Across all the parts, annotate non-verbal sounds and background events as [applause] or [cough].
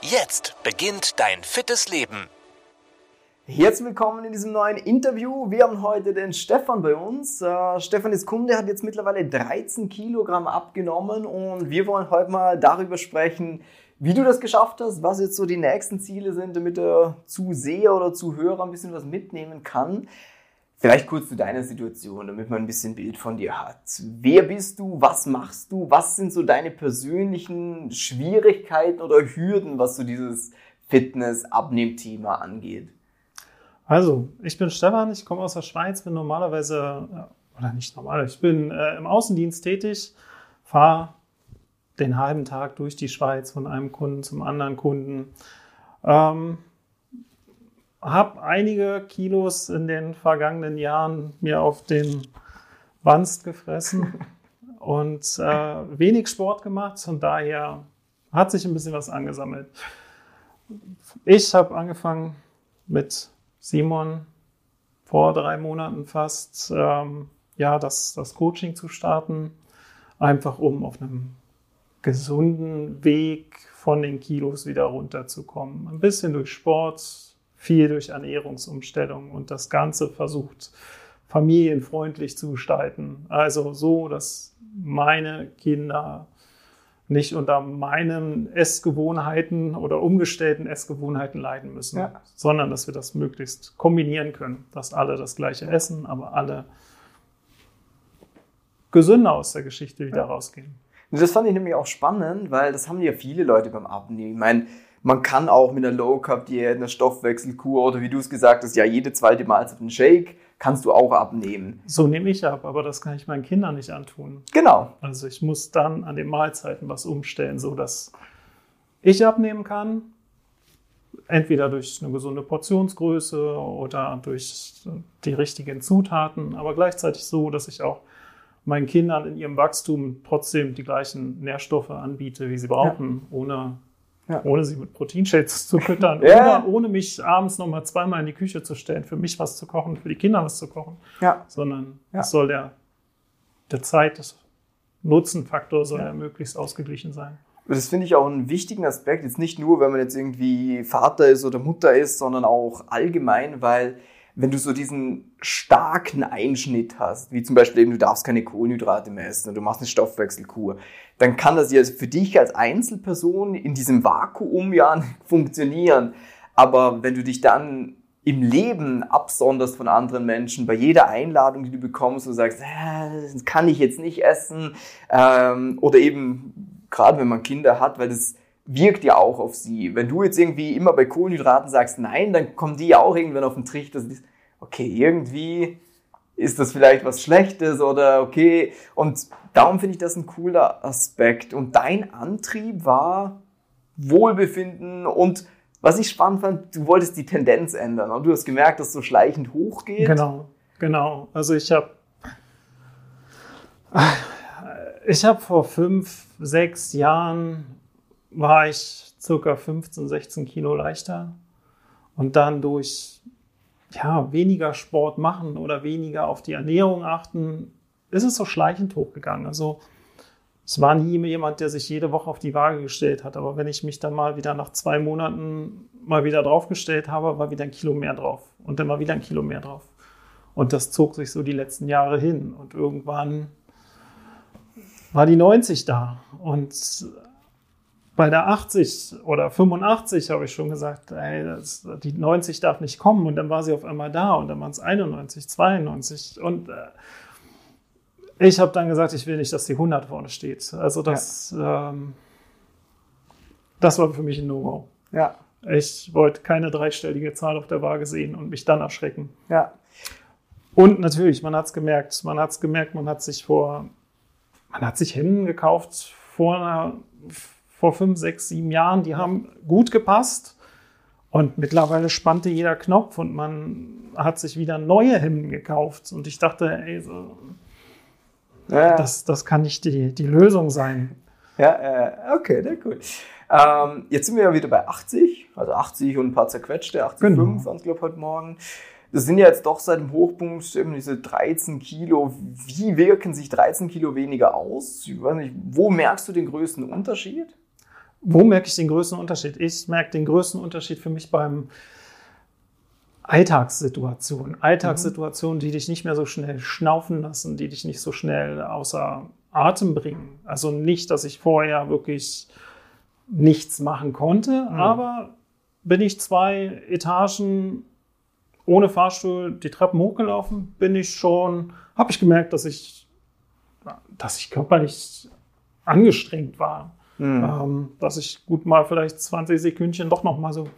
Jetzt beginnt dein fittes Leben. Herzlich willkommen in diesem neuen Interview. Wir haben heute den Stefan bei uns. Äh, Stefan ist Kunde, hat jetzt mittlerweile 13 Kilogramm abgenommen und wir wollen heute mal darüber sprechen, wie du das geschafft hast, was jetzt so die nächsten Ziele sind, damit der Zuseher oder Zuhörer ein bisschen was mitnehmen kann. Vielleicht kurz zu deiner Situation, damit man ein bisschen Bild von dir hat. Wer bist du? Was machst du? Was sind so deine persönlichen Schwierigkeiten oder Hürden, was so dieses Fitness-Abnehmthema angeht? Also, ich bin Stefan, ich komme aus der Schweiz, bin normalerweise, oder nicht normal, ich bin äh, im Außendienst tätig, fahre den halben Tag durch die Schweiz von einem Kunden zum anderen Kunden. Ähm, habe einige Kilos in den vergangenen Jahren mir auf den Wanst gefressen [laughs] und äh, wenig Sport gemacht. Von daher hat sich ein bisschen was angesammelt. Ich habe angefangen mit Simon vor drei Monaten fast, ähm, ja, das, das Coaching zu starten, einfach um auf einem gesunden Weg von den Kilos wieder runterzukommen. Ein bisschen durch Sport, viel durch Ernährungsumstellung und das Ganze versucht familienfreundlich zu gestalten. Also so, dass meine Kinder nicht unter meinen Essgewohnheiten oder umgestellten Essgewohnheiten leiden müssen, ja. sondern dass wir das möglichst kombinieren können, dass alle das gleiche essen, aber alle gesünder aus der Geschichte wieder ja. rausgehen. Das fand ich nämlich auch spannend, weil das haben ja viele Leute beim Abnehmen. Ich meine, man kann auch mit einer Low Carb Diät, einer Stoffwechselkur oder wie du es gesagt hast, ja jede zweite Mahlzeit einen Shake kannst du auch abnehmen. So nehme ich ab, aber das kann ich meinen Kindern nicht antun. Genau. Also ich muss dann an den Mahlzeiten was umstellen, so dass ich abnehmen kann. Entweder durch eine gesunde Portionsgröße oder durch die richtigen Zutaten, aber gleichzeitig so, dass ich auch meinen Kindern in ihrem Wachstum trotzdem die gleichen Nährstoffe anbiete, wie sie brauchen, ja. ohne ja. Ohne sie mit Proteinshakes zu füttern. [laughs] ja. Oder ohne mich abends nochmal zweimal in die Küche zu stellen, für mich was zu kochen, für die Kinder was zu kochen. Ja. Sondern ja. es soll der, der Zeit, das Nutzenfaktor soll ja. möglichst ausgeglichen sein. Das finde ich auch einen wichtigen Aspekt, jetzt nicht nur, wenn man jetzt irgendwie Vater ist oder Mutter ist, sondern auch allgemein, weil wenn du so diesen starken Einschnitt hast, wie zum Beispiel eben, du darfst keine Kohlenhydrate mehr essen oder du machst eine Stoffwechselkur, dann kann das ja für dich als Einzelperson in diesem Vakuum ja [laughs] funktionieren. Aber wenn du dich dann im Leben absonderst von anderen Menschen, bei jeder Einladung, die du bekommst, und sagst, äh, das kann ich jetzt nicht essen, ähm, oder eben gerade wenn man Kinder hat, weil das wirkt ja auch auf sie. Wenn du jetzt irgendwie immer bei Kohlenhydraten sagst nein, dann kommen die ja auch irgendwann auf den Trichter, okay, irgendwie ist das vielleicht was Schlechtes oder okay. Und darum finde ich das ein cooler Aspekt. Und dein Antrieb war Wohlbefinden und was ich spannend fand, du wolltest die Tendenz ändern und du hast gemerkt, dass es so schleichend hochgeht. Genau, genau. Also ich habe ich habe vor fünf, sechs Jahren war ich circa 15, 16 Kilo leichter. Und dann durch ja, weniger Sport machen oder weniger auf die Ernährung achten, ist es so schleichend hochgegangen. Also es war nie jemand, der sich jede Woche auf die Waage gestellt hat. Aber wenn ich mich dann mal wieder nach zwei Monaten mal wieder draufgestellt habe, war wieder ein Kilo mehr drauf. Und dann mal wieder ein Kilo mehr drauf. Und das zog sich so die letzten Jahre hin. Und irgendwann war die 90 da. Und bei der 80 oder 85 habe ich schon gesagt, ey, das, die 90 darf nicht kommen. Und dann war sie auf einmal da und dann waren es 91, 92. Und äh, ich habe dann gesagt, ich will nicht, dass die 100 vorne steht. Also das, ja. ähm, das war für mich ein No-Go. Ja. Ich wollte keine dreistellige Zahl auf der Waage sehen und mich dann erschrecken. Ja. Und natürlich, man hat es gemerkt. Man hat es gemerkt, man hat sich vor, man hat sich Hemden gekauft vor einer vor fünf, sechs, sieben Jahren, die haben gut gepasst. Und mittlerweile spannte jeder Knopf und man hat sich wieder neue Hemden gekauft. Und ich dachte, ey, so, Ja, das, das kann nicht die, die Lösung sein. ja, äh, okay, na cool. Ähm, jetzt sind wir ja wieder bei 80, also 80 und ein paar zerquetschte, 80,5 Genau. waren es, glaube ich, heute Morgen. Das sind ja jetzt doch seit dem Hochpunkt eben diese 13 Kilo. Wie wirken sich 13 Kilo weniger aus? Ich weiß nicht, wo merkst du den größten Unterschied? Wo merke ich den größten Unterschied? Ich merke den größten Unterschied für mich beim Alltagssituationen. Alltagssituationen, die dich nicht mehr so schnell schnaufen lassen, die dich nicht so schnell außer Atem bringen. Also nicht, dass ich vorher wirklich nichts machen konnte, aber bin ich zwei Etagen ohne Fahrstuhl die Treppen hochgelaufen, bin ich schon, habe ich gemerkt, dass ich, dass ich körperlich angestrengt war. Ähm, dass ich gut mal vielleicht 20 Sekündchen doch noch mal so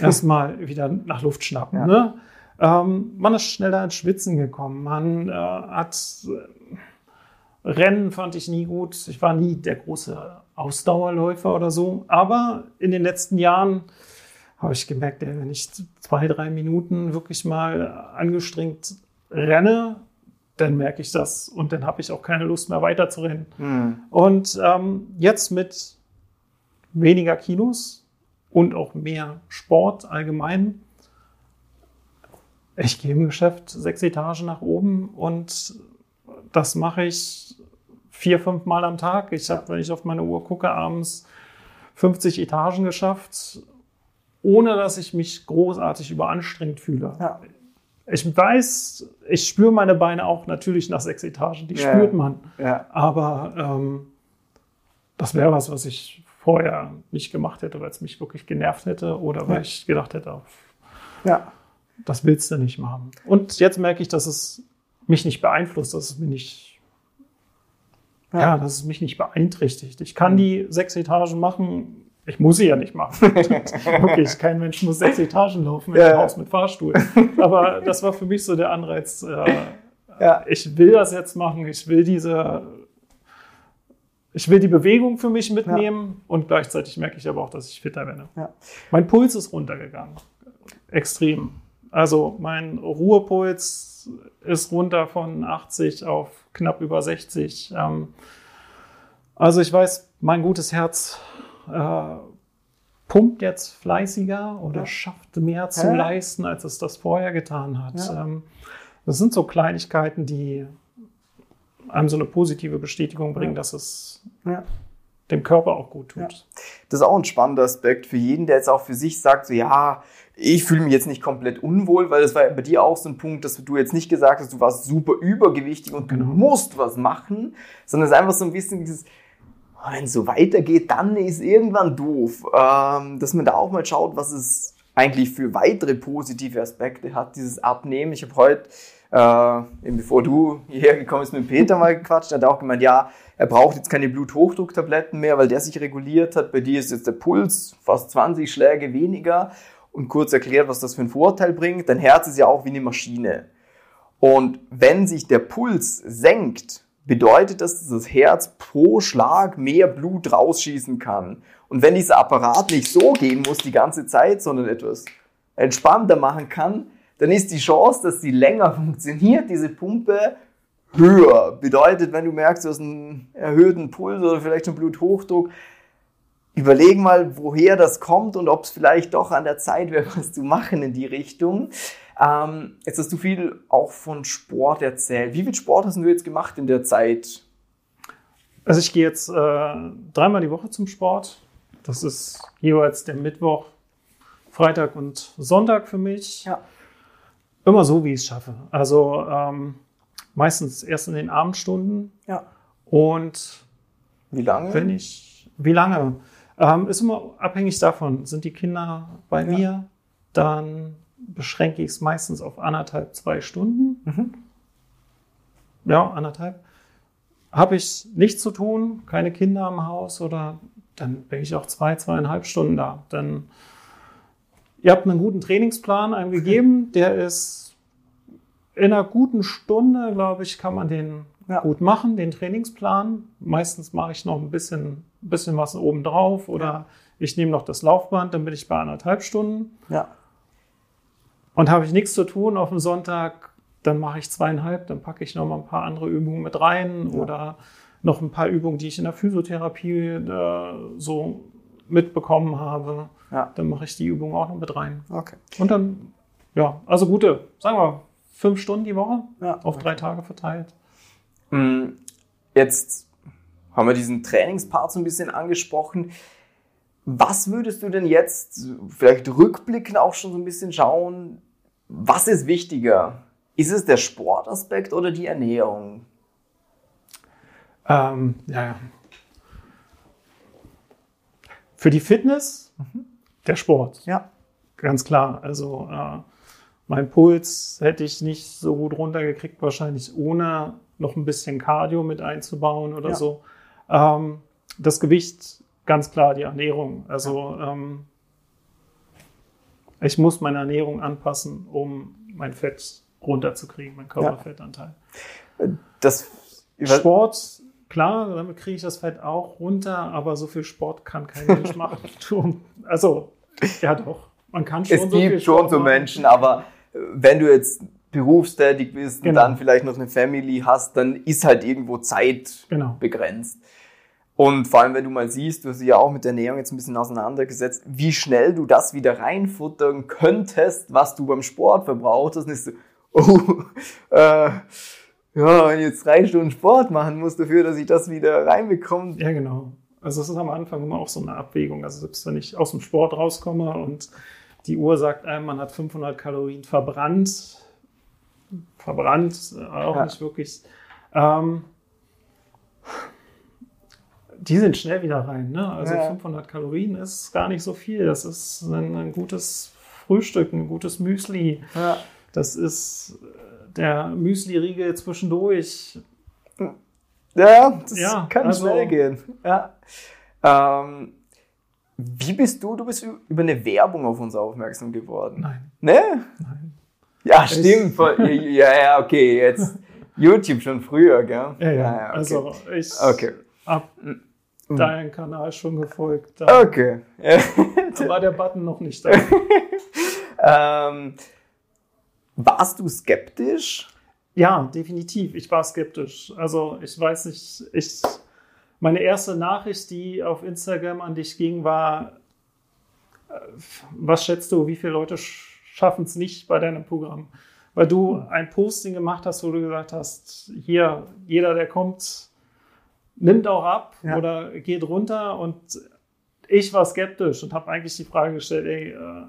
erstmal wieder nach Luft schnappen. Ja. Ne? Ähm, man ist schneller ins Schwitzen gekommen. Man äh, hat äh, Rennen fand ich nie gut. Ich war nie der große Ausdauerläufer oder so. Aber in den letzten Jahren habe ich gemerkt, wenn ich zwei, drei Minuten wirklich mal angestrengt renne, dann merke ich das und dann habe ich auch keine Lust mehr weiter zu rennen. Hm. Und ähm, jetzt mit weniger Kilos und auch mehr Sport allgemein. Ich gehe im Geschäft sechs Etagen nach oben und das mache ich vier, fünf Mal am Tag. Ich habe, wenn ich auf meine Uhr gucke, abends 50 Etagen geschafft, ohne dass ich mich großartig überanstrengt fühle. Ja. Ich weiß, ich spüre meine Beine auch natürlich nach sechs Etagen, die Ja. spürt man. Ja. Aber ähm, das wäre was, was ich vorher nicht gemacht hätte, weil es mich wirklich genervt hätte oder weil Ja. ich gedacht hätte, Ja. das willst du nicht machen. Und jetzt merke ich, dass es mich nicht beeinflusst, dass es mir nicht, Ja. dass es mich nicht beeinträchtigt. Ich kann die sechs Etagen machen. Ich muss sie ja nicht machen. [laughs] Wirklich, kein Mensch muss sechs Etagen laufen in Ja. einem Haus mit Fahrstuhl. Aber das war für mich so der Anreiz. Äh, Ja. ich will das jetzt machen, ich will diese, ich will die Bewegung für mich mitnehmen und gleichzeitig merke ich aber auch, dass ich fitter werde. Ja. Mein Puls ist runtergegangen. Extrem. Also mein Ruhepuls ist runter von 80 auf knapp über 60. Ähm, also ich weiß, mein gutes Herz äh, pumpt jetzt fleißiger oder Ja. schafft mehr zu Ja. leisten, als es das vorher getan hat. Ja. Ähm, das sind so Kleinigkeiten, die einem so eine positive Bestätigung bringen, Ja. dass es dem Körper auch gut tut. Das ist auch ein spannender Aspekt für jeden, der jetzt auch für sich sagt, so ja, ich fühle mich jetzt nicht komplett unwohl, weil das war bei dir auch so ein Punkt, dass du jetzt nicht gesagt hast, du warst super übergewichtig und Genau. du musst was machen, sondern es ist einfach so ein bisschen dieses, wenn es so weitergeht, dann ist irgendwann doof. Ähm, dass man da auch mal schaut, was es eigentlich für weitere positive Aspekte hat, dieses Abnehmen. Ich habe heute, äh, eben bevor du hierher gekommen bist, mit Peter mal gequatscht, hat auch gemeint, ja, er braucht jetzt keine Bluthochdrucktabletten mehr, weil der sich reguliert hat. Bei dir ist jetzt der Puls fast 20 Schläge weniger. Und kurz erklärt, was das für einen Vorteil bringt. Dein Herz ist ja auch wie eine Maschine. Und wenn sich der Puls senkt, bedeutet das, dass das Herz pro Schlag mehr Blut rausschießen kann. Und wenn dieser Apparat nicht so gehen muss die ganze Zeit, sondern etwas entspannter machen kann, dann ist die Chance, dass die länger [laughs] funktioniert, diese Pumpe, höher. Bedeutet, wenn du merkst, du hast einen erhöhten Puls oder vielleicht einen Bluthochdruck, überleg mal, woher das kommt und ob es vielleicht doch an der Zeit wäre, was zu machen in die Richtung. Ähm, jetzt hast du viel auch von Sport erzählt. Wie viel Sport hast du jetzt gemacht in der Zeit? Also ich gehe jetzt äh, dreimal die Woche zum Sport. Das ist jeweils der Mittwoch, Freitag und Sonntag für mich. Ja. Immer so, wie ich es schaffe. Also ähm, meistens erst in den Abendstunden Ja. und Wie lange? wenn ich, wie lange? Ähm, ist immer abhängig davon. Sind die Kinder bei Ja. mir, dann beschränke ich es meistens auf anderthalb, zwei Stunden. Mhm. Ja, anderthalb. Habe ich nichts zu tun, keine Kinder im Haus oder dann bin ich auch zwei, zweieinhalb Stunden da. Dann, ihr habt einen guten Trainingsplan einem gegeben, [laughs] der ist in einer guten Stunde, glaube ich, kann man den Ja. gut machen, den Trainingsplan. Meistens mache ich noch ein bisschen, ein bisschen was obendrauf oder Ich nehme noch das Laufband, dann bin ich bei anderthalb Stunden. Ja. Und habe ich nichts zu tun auf dem Sonntag, dann mache ich zweieinhalb, dann packe ich noch mal ein paar andere Übungen mit rein Ja. oder noch ein paar Übungen, die ich in der Physiotherapie äh, so mitbekommen habe. Ja. Dann mache ich die Übung auch noch mit rein. Okay. Und dann, ja, also gute, sagen wir, fünf Stunden die Woche Ja. auf drei Tage verteilt. Mm, Jetzt haben wir diesen Trainingspart so ein bisschen angesprochen. Was würdest du denn jetzt vielleicht rückblickend auch schon so ein bisschen schauen? Was ist wichtiger? Ist es der Sportaspekt oder die Ernährung? Ähm, ja. Für die Fitness der Sport. Ja. Ganz klar. Also äh, mein Puls hätte ich nicht so gut runtergekriegt, wahrscheinlich ohne noch ein bisschen Cardio mit einzubauen oder Ja. so. Ähm, das Gewicht, ganz klar die Ernährung. Also ähm, ich muss meine Ernährung anpassen, um mein Fett runterzukriegen, mein Körperfettanteil. Das Sport, klar, damit kriege ich das Fett auch runter, aber so viel Sport kann kein Mensch machen. [laughs] Also, ja doch, man kann schon es so gibt schon so. Menschen, aber äh, wenn du jetzt berufstätig bist und Genau. dann vielleicht noch eine Family hast, dann ist halt irgendwo Zeit Genau. begrenzt. Und vor allem, wenn du mal siehst, du hast dich ja auch mit der Ernährung jetzt ein bisschen auseinandergesetzt, wie schnell du das wieder reinfuttern könntest, was du beim Sport verbraucht hast, ist so, oh, [laughs] äh, ja, wenn ich jetzt drei Stunden Sport machen muss dafür, dass ich das wieder reinbekomme. Ja, genau. Also es ist am Anfang immer auch so eine Abwägung. Also selbst wenn ich aus dem Sport rauskomme und die Uhr sagt einem, man hat 500 Kalorien verbrannt, verbrannt, äh, auch Ja. nicht wirklich. Ähm, die sind schnell wieder rein. Ne? Also Ja. 500 Kalorien ist gar nicht so viel. Das ist ein, ein gutes Frühstück, ein gutes Müsli. Ja. Das ist äh, der Müsli-Riegel zwischendurch. Ja, das Ja, kann also- schnell gehen. Ja. Ähm, wie bist du? Du bist über eine Werbung auf uns aufmerksam geworden. Nein, Ne? nein. Ja, stimmt. Ja, ja, okay, jetzt [laughs] YouTube schon früher, gell? Ja, ja. okay. Also ich Okay. hab deinen Kanal schon gefolgt. Da. Okay. [laughs] da war der Button noch nicht da. [laughs] ähm, warst du skeptisch? Ja, definitiv. Ich war skeptisch. Also ich weiß nicht, ich meine erste Nachricht, die auf Instagram an dich ging, war, äh, was schätzt du, wie viele Leute schaffen es nicht bei deinem Programm? Weil du ein Posting gemacht hast, wo du gesagt hast, hier, jeder, der kommt, nimmt auch ab Ja. oder geht runter. Und ich war skeptisch und habe eigentlich die Frage gestellt, ey, äh,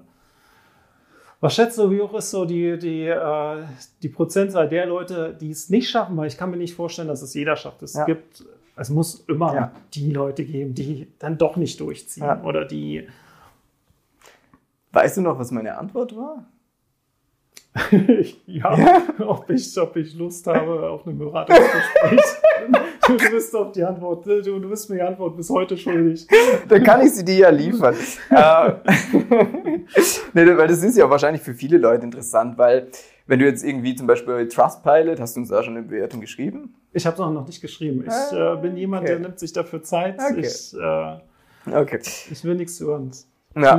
was schätzt du, wie hoch ist so die, die, äh, die Prozentzahl der Leute, die es nicht schaffen? Weil ich kann mir nicht vorstellen, dass es jeder schafft. Es Ja. gibt, es muss immer Ja. die Leute geben, die dann doch nicht durchziehen oder die, Weißt du noch, was meine Antwort war? [laughs] ja, Ob, ich, ob ich Lust habe auf ein Beratungsgespräch. du, du bist auf die Antwort, du, du bist mir die Antwort bis heute schuldig. Dann kann ich sie dir ja liefern. [laughs] äh, [laughs] nee, weil das ist ja wahrscheinlich für viele Leute interessant, weil wenn du jetzt irgendwie zum Beispiel bei Trustpilot, hast du uns da schon eine Bewertung geschrieben? Ich habe es noch nicht geschrieben. Ich äh, bin jemand, Okay. der nimmt sich dafür Zeit. Okay. Ich, äh, Okay. ich will nichts über uns. Ja.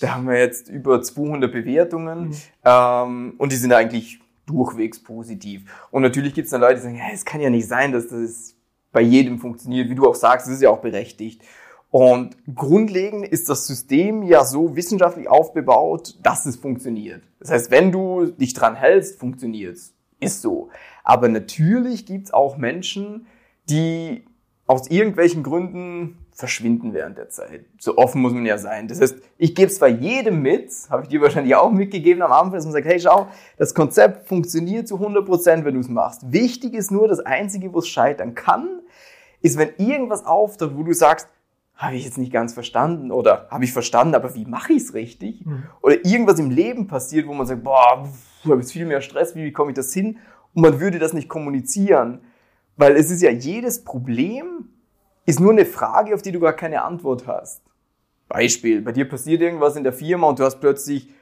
Da haben wir jetzt über 200 Bewertungen Mhm. ähm, und die sind eigentlich durchwegs positiv. Und natürlich gibt es dann Leute, die sagen, ja, es kann ja nicht sein, dass das bei jedem funktioniert. Wie du auch sagst, das ist ja auch berechtigt. Und grundlegend ist das System ja so wissenschaftlich aufgebaut, dass es funktioniert. Das heißt, wenn du dich dran hältst, funktioniert's. Ist so. Aber natürlich gibt's auch Menschen, die aus irgendwelchen Gründen verschwinden während der Zeit. So offen muss man ja sein. Das heißt, ich gebe zwar jedem mit, habe ich dir wahrscheinlich auch mitgegeben am Anfang, dass man sagt, hey, schau, das Konzept funktioniert zu 100%, wenn du es machst. Wichtig ist nur, das Einzige, wo es scheitern kann, ist, wenn irgendwas auftaucht, wo du sagst, habe ich jetzt nicht ganz verstanden oder habe ich verstanden, aber wie mache ich es richtig? Oder irgendwas im Leben passiert, wo man sagt, boah, ich habe jetzt viel mehr Stress, wie, wie komme ich das hin? Und man würde das nicht kommunizieren, weil es ist ja jedes Problem ist nur eine Frage, auf die du gar keine Antwort hast. Beispiel, bei dir passiert irgendwas in der Firma und du hast plötzlich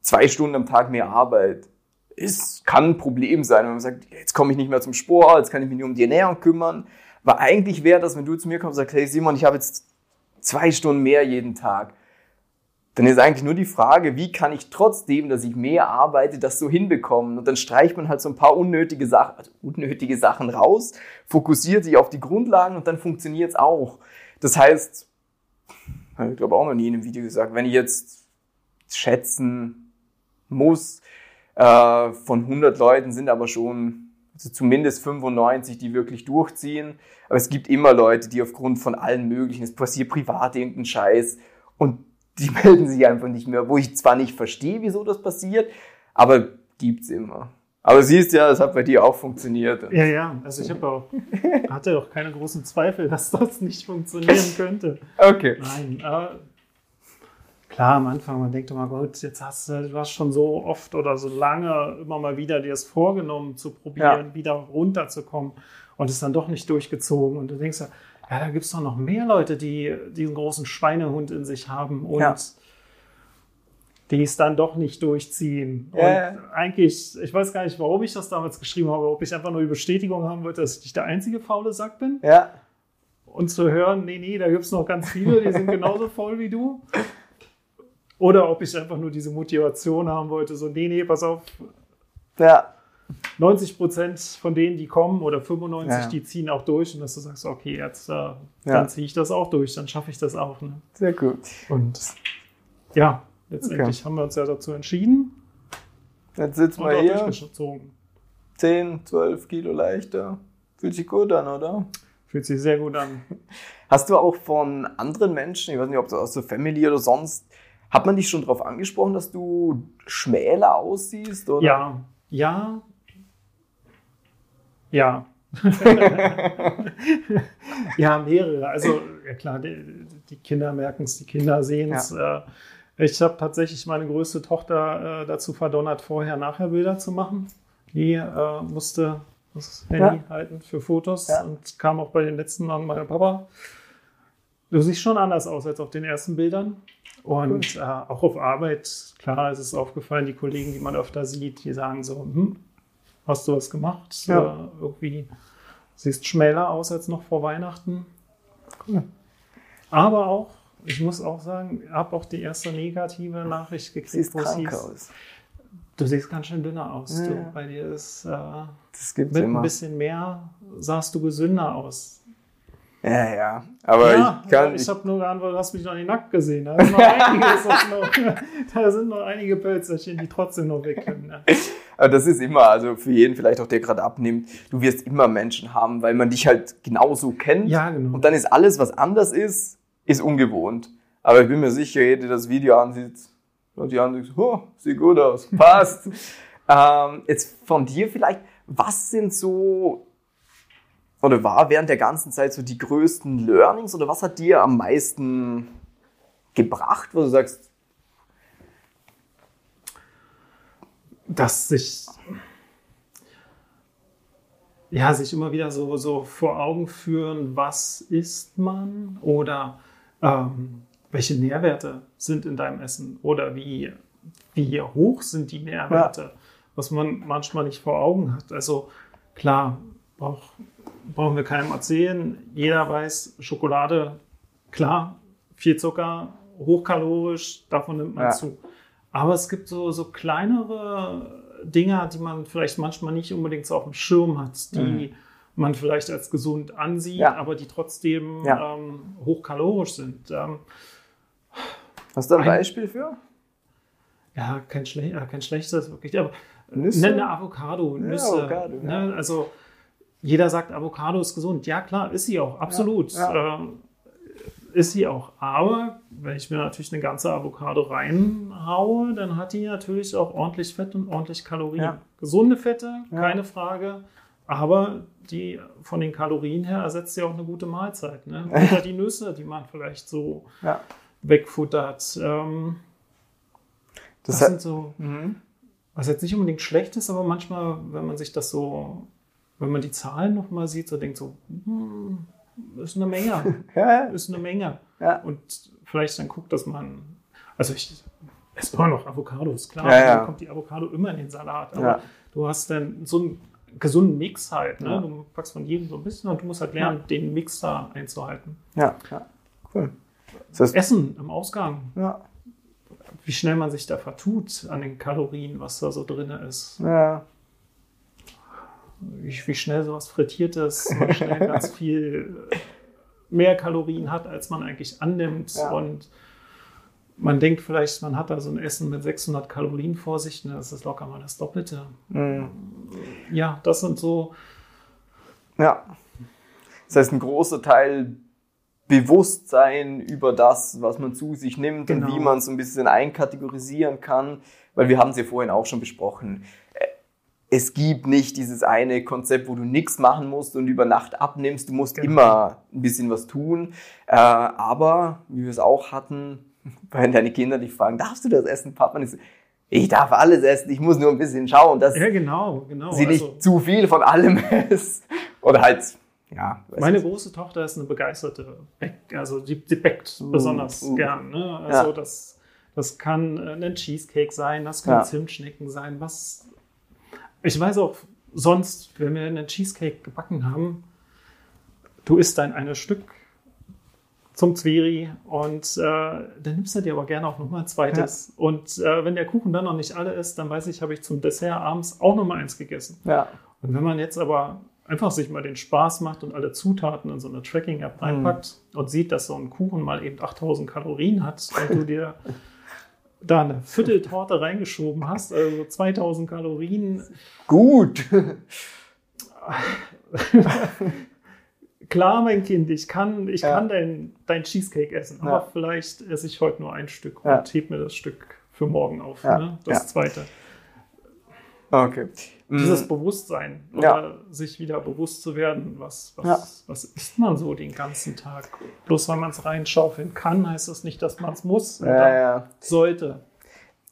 zwei Stunden am Tag mehr Arbeit. Es kann ein Problem sein, wenn man sagt, jetzt komme ich nicht mehr zum Sport, jetzt kann ich mich nur um die Ernährung kümmern. Weil eigentlich wäre das, wenn du zu mir kommst und sagst, hey Simon, ich habe jetzt zwei Stunden mehr jeden Tag, dann ist eigentlich nur die Frage, wie kann ich trotzdem, dass ich mehr arbeite, das so hinbekommen? Und dann streicht man halt so ein paar unnötige Sachen, also unnötige Sachen raus, fokussiert sich auf die Grundlagen und dann funktioniert es auch. Das heißt, ich glaube auch noch nie in einem Video gesagt, wenn ich jetzt schätzen muss, äh, von 100 Leuten sind aber schon also zumindest 95, die wirklich durchziehen. Aber es gibt immer Leute, die aufgrund von allen möglichen, es passiert privat irgendein Scheiß und die [laughs] melden sich einfach nicht mehr, wo ich zwar nicht verstehe, wieso das passiert, aber gibt's immer. Aber siehst ja, es hat bei dir auch funktioniert. Ja, ja, also ich habe auch, hatte auch keine großen Zweifel, dass das nicht funktionieren [laughs] könnte. Okay. Nein, aber klar, am Anfang, man denkt immer, Gott, jetzt hast du, du hast schon so oft oder so lange immer mal wieder dir es vorgenommen zu probieren, ja. wieder runterzukommen und es dann doch nicht durchgezogen. Und du denkst ja, ja, da gibt es doch noch mehr Leute, die diesen großen Schweinehund in sich haben und ja. die es dann doch nicht durchziehen. Ja. Und eigentlich, ich weiß gar nicht, warum ich das damals geschrieben habe, ob ich einfach nur die Bestätigung haben wollte, dass ich nicht der einzige faule Sack bin. Ja. Und zu hören, nee, nee, da gibt es noch ganz viele, die sind genauso [laughs] faul wie du. Oder ob ich einfach nur diese Motivation haben wollte, so, nee, nee, pass auf. Ja. 90 Prozent von denen, die kommen, oder 95, ja. die ziehen auch durch und dass du sagst, okay, jetzt äh, ja. dann ziehe ich das auch durch, dann schaffe ich das auch. Ne? Sehr gut. Und ja, letztendlich okay. haben wir uns ja dazu entschieden. Jetzt sitzen wir hier. 10, 12 Kilo leichter. Fühlt sich gut an, oder? Fühlt sich sehr gut an. Hast du auch von anderen Menschen, ich weiß nicht, ob du aus der Family oder sonst, hat man dich schon darauf angesprochen, dass du schmäler aussiehst? Oder? Ja, ja, ja. [laughs] ja, mehrere. Also, ja klar, die, die Kinder merken es, die Kinder sehen es. Ja. Äh, ich habe tatsächlich meine größte Tochter äh, dazu verdonnert, vorher-nachher-Bilder zu machen. Die äh, musste das Handy ja. halten für Fotos ja. und kam auch bei den letzten an meiner Papa. Du siehst schon anders aus als auf den ersten Bildern. Und äh, auch auf Arbeit, klar, ist es aufgefallen, die Kollegen, die man öfter sieht, die sagen so, hm, hast du was gemacht? Ja. Äh, irgendwie siehst schmäler aus als noch vor Weihnachten. Cool. Aber auch, ich muss auch sagen, habe auch die erste negative Nachricht gekriegt, siehst wo krank hieß, aus. Du siehst ganz schön dünner aus. Ja. Du, bei dir ist äh, das gibt's mit immer. ein bisschen mehr sahst du gesünder aus. Ja, ja. Aber ja, ich kann. Ich, ich habe nur geantwortet, du hast mich noch nicht nackt gesehen. Da, noch [laughs] noch, [laughs] da sind noch einige Pölzerchen, die trotzdem noch weg können. Ja. [laughs] Das ist immer, also für jeden vielleicht auch, der gerade abnimmt, du wirst immer Menschen haben, weil man dich halt genauso kennt. Ja, genau. Und dann ist alles, was anders ist, ist ungewohnt. Aber ich bin mir sicher, jeder, der das Video ansieht, und die anderen so, oh, sieht gut aus, [laughs] passt. ähm, jetzt von dir vielleicht, was sind so oder war während der ganzen Zeit so die größten Learnings oder was hat dir am meisten gebracht, wo du sagst, dass sich ja sich immer wieder so, so vor Augen führen, was isst man oder ähm, welche Nährwerte sind in deinem Essen oder wie, wie hoch sind die Nährwerte, ja. was man manchmal nicht vor Augen hat. Also klar, braucht brauchen wir keinem erzählen. Jeder weiß, Schokolade, klar, viel Zucker, hochkalorisch, davon nimmt man ja. zu. Aber es gibt so, so kleinere Dinge, die man vielleicht manchmal nicht unbedingt so auf dem Schirm hat, die mhm. man vielleicht als gesund ansieht, ja. aber die trotzdem ja. ähm, hochkalorisch sind. Ähm, Hast du ein, ein Beispiel für? Ja, kein, schle äh, kein schlechtes, wirklich. Aber Nüsse? Eine Avocado, Nüsse. Avocado, ne? Also jeder sagt, Avocado ist gesund. Ja, klar, ist sie auch, absolut. Ähm, ist sie auch. Aber wenn ich mir natürlich eine ganze Avocado reinhaue, dann hat die natürlich auch ordentlich Fett und ordentlich Kalorien. Ja. Gesunde Fette, keine Frage. Aber die von den Kalorien her ersetzt sie auch eine gute Mahlzeit. Ne? [laughs] Oder die Nüsse, die man vielleicht so wegfuttert. Ähm, das, das sind so, mhm. was jetzt nicht unbedingt schlecht ist, aber manchmal, wenn man sich das so wenn man die Zahlen nochmal sieht, so denkt so, hm, ist eine Menge. [laughs] ja. Ist eine Menge. Ja. Und vielleicht dann guckt, dass man, also ich esse immer noch Avocados, klar, ja, ja. kommt die Avocado immer in den Salat, aber ja. du hast dann so einen gesunden Mix halt, ne? Du packst von jedem so ein bisschen und du musst halt lernen, den Mix da einzuhalten. Ja, ja. cool. das heißt, Essen im Ausgang. Ja. Wie schnell man sich da vertut an den Kalorien, was da so drin ist. Ja. Wie, wie schnell sowas frittiert ist, man schnell ganz [laughs] viel mehr Kalorien hat, als man eigentlich annimmt. Ja. Und man denkt vielleicht, man hat da so ein Essen mit 600 Kalorien vor sich, ne, das ist locker mal das Doppelte. Mhm. Ja, das sind so, Ja. Das heißt, ein großer Teil Bewusstsein über das, was man zu sich nimmt und Genau. wie man es ein bisschen einkategorisieren kann, weil wir haben es ja vorhin auch schon besprochen. Es gibt nicht dieses eine Konzept, wo du nichts machen musst und über Nacht abnimmst. Du musst Genau. immer ein bisschen was tun. Äh, aber, wie wir es auch hatten, [laughs] wenn deine Kinder dich fragen, darfst du das essen, Papa? Und ich, so, ich darf alles essen, ich muss nur ein bisschen schauen, dass ja genau, genau. sie nicht Also, zu viel von allem [laughs] ist. Oder halt, ja. meine nicht. große Tochter ist eine begeisterte Bäck, also die, die bäckt Uh, besonders uh. gern. Ne? Also Ja. das, das kann äh, ein Cheesecake sein, das kann Ja. Zimtschnecken sein, was. Ich weiß auch sonst, wenn wir einen Cheesecake gebacken haben, du isst dann ein Stück zum Zwiri und äh, dann nimmst du dir aber gerne auch nochmal ein zweites. Und äh, wenn der Kuchen dann noch nicht alle ist, dann weiß ich, habe ich zum Dessert abends auch nochmal eins gegessen. Ja. Und wenn man jetzt aber einfach sich mal den Spaß macht und alle Zutaten in so eine Tracking-App reinpackt und sieht, dass so ein Kuchen mal eben 8000 Kalorien hat und du dir [laughs] da eine Vierteltorte reingeschoben hast, also 2000 Kalorien, Gut. [laughs] klar, mein Kind, ich kann, ich Ja. kann dein, dein Cheesecake essen, aber Ja. vielleicht esse ich heute nur ein Stück Ja. und heb mir das Stück für morgen auf, Ja. ne? das Ja. zweite. Okay. Dieses Mm, Bewusstsein Ja. oder sich wieder bewusst zu werden, was, was, Ja. was isst man so den ganzen Tag? Bloß weil man es reinschaufeln kann, heißt das nicht, dass man es muss oder ja, ja. sollte.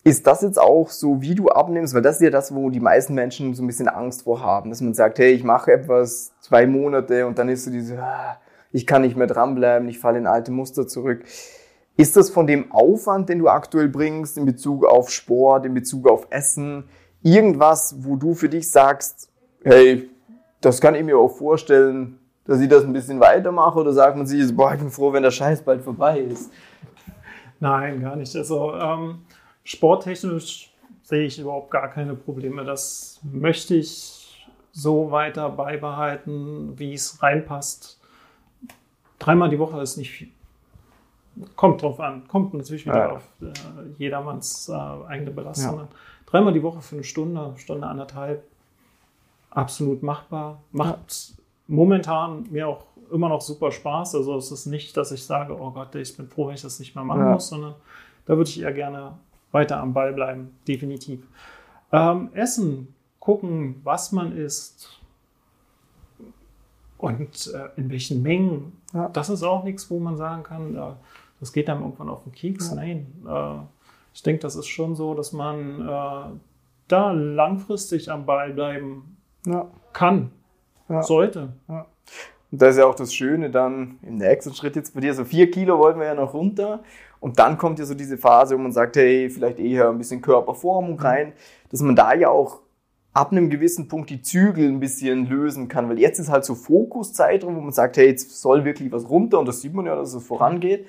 Ist das jetzt auch so, wie du abnimmst? Weil das ist ja das, wo die meisten Menschen so ein bisschen Angst vor haben, dass man sagt, hey, ich mache etwas zwei Monate und dann ist so diese, ah, ich kann nicht mehr dranbleiben, ich falle in alte Muster zurück. Ist das von dem Aufwand, den du aktuell bringst, in Bezug auf Sport, in Bezug auf Essen, irgendwas, wo du für dich sagst, hey, das kann ich mir auch vorstellen, dass ich das ein bisschen weitermache? Oder sagt man sich, boah, ich bin froh, wenn der Scheiß bald vorbei ist? Nein, gar nicht. Also ähm, sporttechnisch sehe ich überhaupt gar keine Probleme. Das möchte ich so weiter beibehalten, wie es reinpasst. Dreimal die Woche ist nicht viel. Kommt drauf an. Kommt natürlich wieder Ja. auf äh, jedermanns äh, eigene Belastung Ja. Dreimal die Woche für eine Stunde, Stunde anderthalb. Absolut machbar. Macht momentan mir auch immer noch super Spaß. Also es ist nicht, dass ich sage, oh Gott, ich bin froh, wenn ich das nicht mehr machen Ja. muss, sondern da würde ich eher gerne weiter am Ball bleiben, definitiv. Ähm, essen, gucken, was man isst und äh, in welchen Mengen. Ja. Das ist auch nichts, wo man sagen kann, äh, das geht dann irgendwann auf den Keks. Ja. Nein, äh, ich denke, das ist schon so, dass man äh, da langfristig am Ball bleiben Ja. kann, Ja. sollte. Und das ist ja auch das Schöne dann im nächsten Schritt jetzt bei dir, so vier Kilo wollten wir ja noch runter. Und dann kommt ja so diese Phase, wo man sagt, hey, vielleicht eher ein bisschen Körperformung rein, dass man da ja auch ab einem gewissen Punkt die Zügel ein bisschen lösen kann. Weil jetzt ist halt so Fokuszeitraum, wo man sagt, hey, jetzt soll wirklich was runter und das sieht man ja, dass es vorangeht.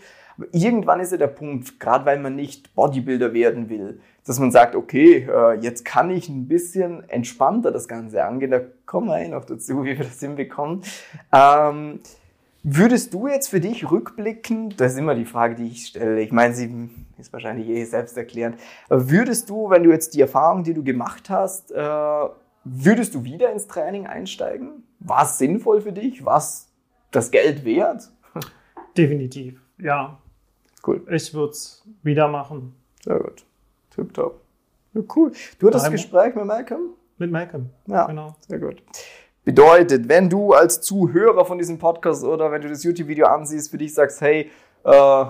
Irgendwann ist ja der Punkt, gerade weil man nicht Bodybuilder werden will, dass man sagt, okay, äh, jetzt kann ich ein bisschen entspannter das Ganze angehen. Da kommen wir eh noch dazu, wie wir das hinbekommen. Ähm, würdest du jetzt für dich rückblicken, das ist immer die Frage, die ich stelle, ich meine, sie ist wahrscheinlich eh selbsterklärend, würdest du, wenn du jetzt die Erfahrung, die du gemacht hast, äh, würdest du wieder ins Training einsteigen? War es sinnvoll für dich? War es das Geld wert? Definitiv, ja. Cool. Ich würde es wieder machen. Sehr gut. Tipptopp. Ja, cool. Du hattest das Einmal- Gespräch mit Malcolm? Mit Malcolm. Ja. Genau. Sehr gut. Bedeutet, wenn du als Zuhörer von diesem Podcast oder wenn du das YouTube-Video ansiehst, für dich sagst, hey, äh,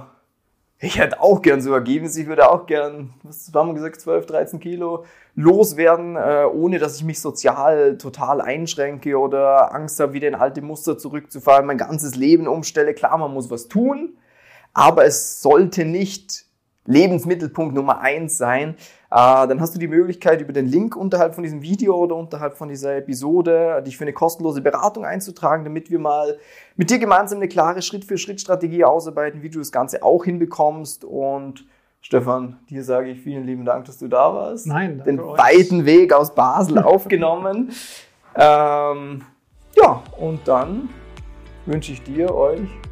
ich hätte auch gern so Ergebnisse, ich würde auch gern, was haben wir gesagt, 12, 13 Kilo loswerden, äh, ohne dass ich mich sozial total einschränke oder Angst habe, wieder in alte Muster zurückzufallen, mein ganzes Leben umstelle. Klar, man muss was tun, aber es sollte nicht Lebensmittelpunkt Nummer eins sein, äh, dann hast du die Möglichkeit, über den Link unterhalb von diesem Video oder unterhalb von dieser Episode dich für eine kostenlose Beratung einzutragen, damit wir mal mit dir gemeinsam eine klare Schritt-für-Schritt-Strategie ausarbeiten, wie du das Ganze auch hinbekommst. Und Stefan, dir sage ich vielen lieben Dank, dass du da warst. Nein, danke Den euch. weiten Weg aus Basel [laughs] aufgenommen. Ähm, ja, und dann wünsche ich dir, euch